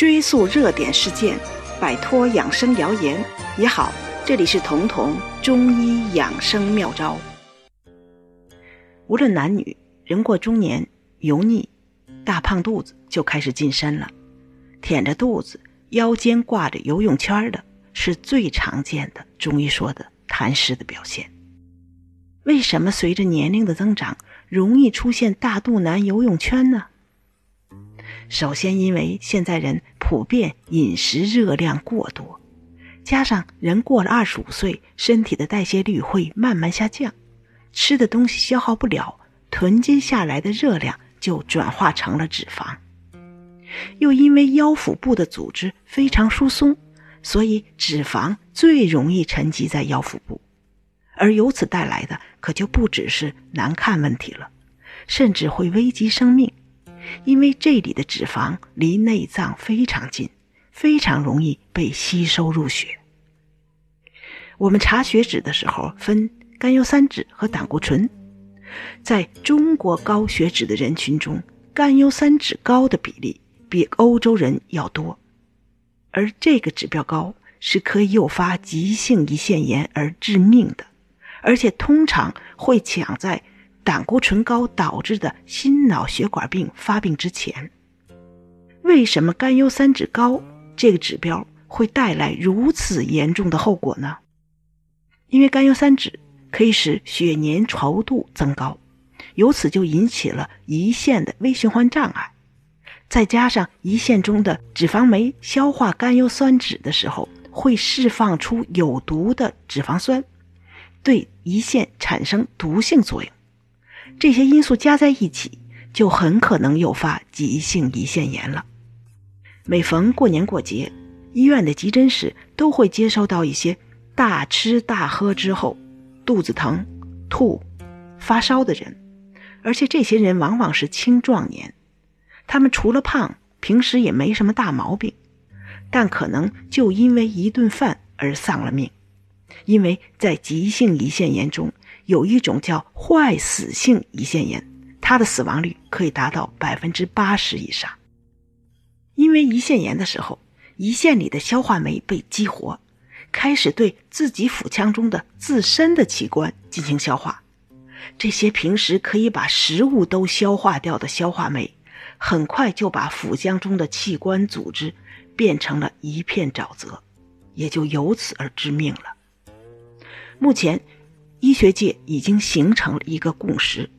追溯热点事件，摆脱养生谣言你好。这里是彤彤中医养生妙招。无论男女，人过中年，油腻、大胖肚子就开始近身了。腆着肚子，腰间挂着游泳圈的，是最常见的中医说的痰湿的表现。为什么随着年龄的增长，容易出现大肚腩、游泳圈呢？首先，因为现在人普遍饮食热量过多，加上人过了二十五岁，身体的代谢率会慢慢下降，吃的东西消耗不了，囤积下来的热量就转化成了脂肪。又因为腰腹部的组织非常疏松，所以脂肪最容易沉积在腰腹部，而由此带来的可就不只是难看问题了，甚至会危及生命。因为这里的脂肪离内脏非常近，非常容易被吸收入血。我们查血脂的时候分甘油三酯和胆固醇，在中国高血脂的人群中，甘油三酯高的比例比欧洲人要多，而这个指标高是可以诱发急性胰腺炎而致命的，而且通常会抢在。胆固醇高导致的心脑血管病发病之前，为什么甘油三酯高这个指标会带来如此严重的后果呢？因为甘油三酯可以使血粘稠度增高，由此就引起了胰腺的微循环障碍。再加上胰腺中的脂肪酶消化甘油三酯的时候，会释放出有毒的脂肪酸，对胰腺产生毒性作用。这些因素加在一起，就很可能诱发急性胰腺炎了。每逢过年过节，医院的急诊室都会接收到一些大吃大喝之后肚子疼、吐、发烧的人，而且这些人往往是青壮年。他们除了胖，平时也没什么大毛病，但可能就因为一顿饭而丧了命。因为在急性胰腺炎中，有一种叫坏死性胰腺炎，它的死亡率可以达到百分之八十以上。因为胰腺炎的时候，胰腺里的消化酶被激活，开始对自己腹腔中的自身的器官进行消化。这些平时可以把食物都消化掉的消化酶，很快就把腹腔中的器官组织变成了一片沼泽，也就由此而致命了。目前。医学界已经形成了一个共识：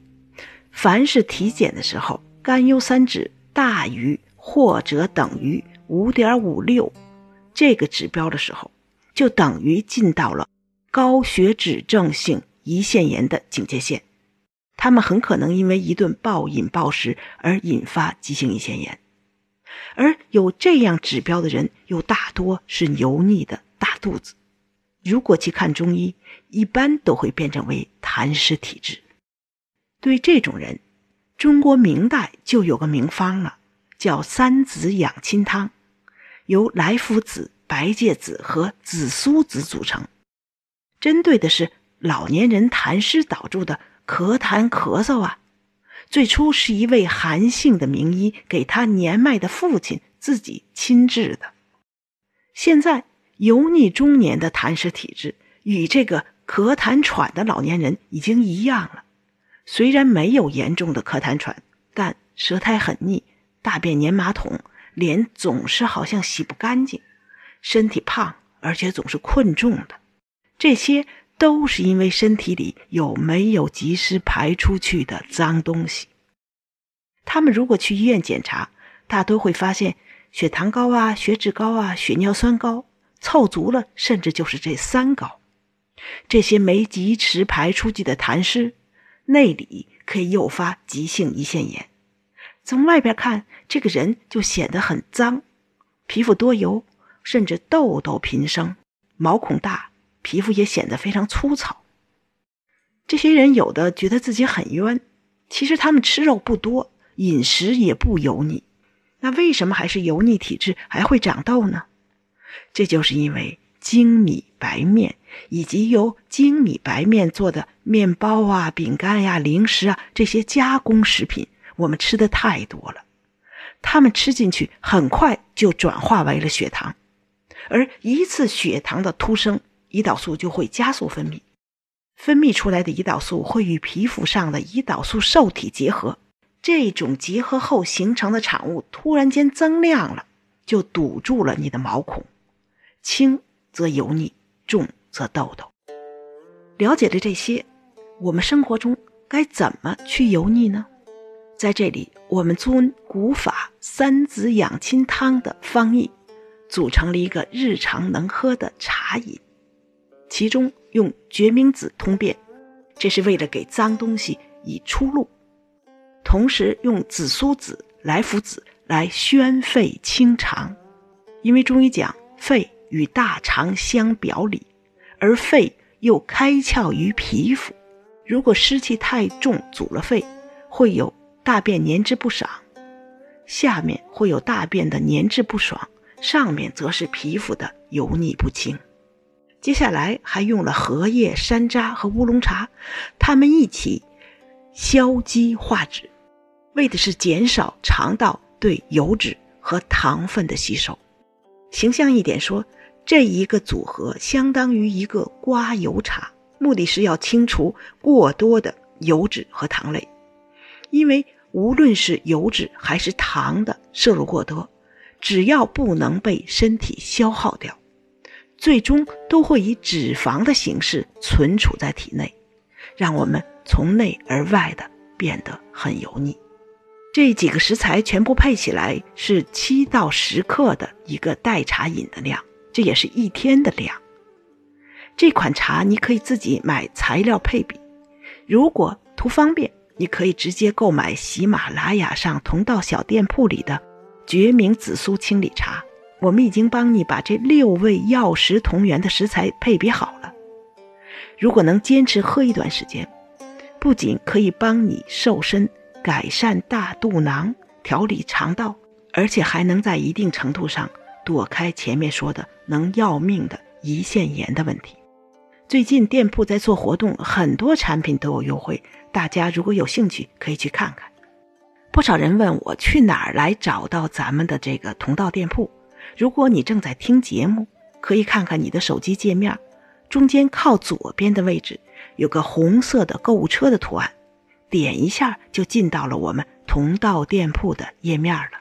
凡是体检的时候，甘油三酯大于或者等于五点五六这个指标的时候，就等于进到了高血脂症性胰腺炎的警戒线。他们很可能因为一顿暴饮暴食而引发急性胰腺炎，而有这样指标的人，又大多是油腻的大肚子。如果去看中医，一般都会变成为痰湿体质。对这种人，中国明代就有个名方了，叫三子养亲汤，由莱菔子、白芥子和紫苏子组成，针对的是老年人痰湿导致的咳痰咳嗽啊。最初是一位韩姓的名医给他年迈的父亲自己亲制的，现在。油腻中年的痰湿体质与这个咳痰喘的老年人已经一样了，虽然没有严重的咳痰喘，但舌苔很腻，大便粘马桶，脸总是好像洗不干净，身体胖，而且总是困重的，这些都是因为身体里有没有及时排出去的脏东西。他们如果去医院检查，大多会发现血糖高啊，血脂高啊，血尿酸高。凑足了，甚至就是这三高，这些没及时排出去的痰湿，内里可以诱发急性胰腺炎。从外边看，这个人就显得很脏，皮肤多油，甚至痘痘频生，毛孔大，皮肤也显得非常粗糙。这些人有的觉得自己很冤，其实他们吃肉不多，饮食也不油腻，那为什么还是油腻体质，还会长痘呢？这就是因为精米白面以及由精米白面做的面包啊、饼干呀、零食啊这些加工食品，我们吃的太多了。它们吃进去很快就转化为了血糖，而一次血糖的突升，胰岛素就会加速分泌。分泌出来的胰岛素会与皮肤上的胰岛素受体结合，这种结合后形成的产物突然间增量了，就堵住了你的毛孔，轻则油腻，重则痘痘。了解了这些，我们生活中该怎么去油腻呢？在这里，我们遵古法三子养亲汤的方义，组成了一个日常能喝的茶饮。其中用决明子通便，这是为了给脏东西以出路；同时用紫苏子、来福子来宣肺清肠，因为中医讲肺与大肠相表里，而肺又开窍于皮肤，如果湿气太重阻了肺，会有大便粘滞不爽；下面会有大便的粘滞不爽，上面则是皮肤的油腻不清。接下来还用了荷叶、山楂和乌龙茶，它们一起消积化脂，为的是减少肠道对油脂和糖分的吸收。形象一点说，这一个组合相当于一个刮油茶，目的是要清除过多的油脂和糖类。因为无论是油脂还是糖的摄入过多，只要不能被身体消耗掉。最终都会以脂肪的形式存储在体内，让我们从内而外的变得很油腻。这几个食材全部配起来是七到十克的一个代茶饮的量，这也是一天的量。这款茶你可以自己买材料配比，如果图方便，你可以直接购买喜马拉雅上同道小店铺里的决明紫苏清理茶。我们已经帮你把这六味药食同源的食材配比好了。如果能坚持喝一段时间，不仅可以帮你瘦身、改善大肚囊、调理肠道，而且还能在一定程度上躲开前面说的能要命的胰腺炎的问题。最近店铺在做活动，很多产品都有优惠，大家如果有兴趣可以去看看。不少人问我去哪儿来找到咱们的这个同道店铺。如果你正在听节目，可以看看你的手机界面，中间靠左边的位置有个红色的购物车的图案，点一下就进到了我们同道店铺的页面了。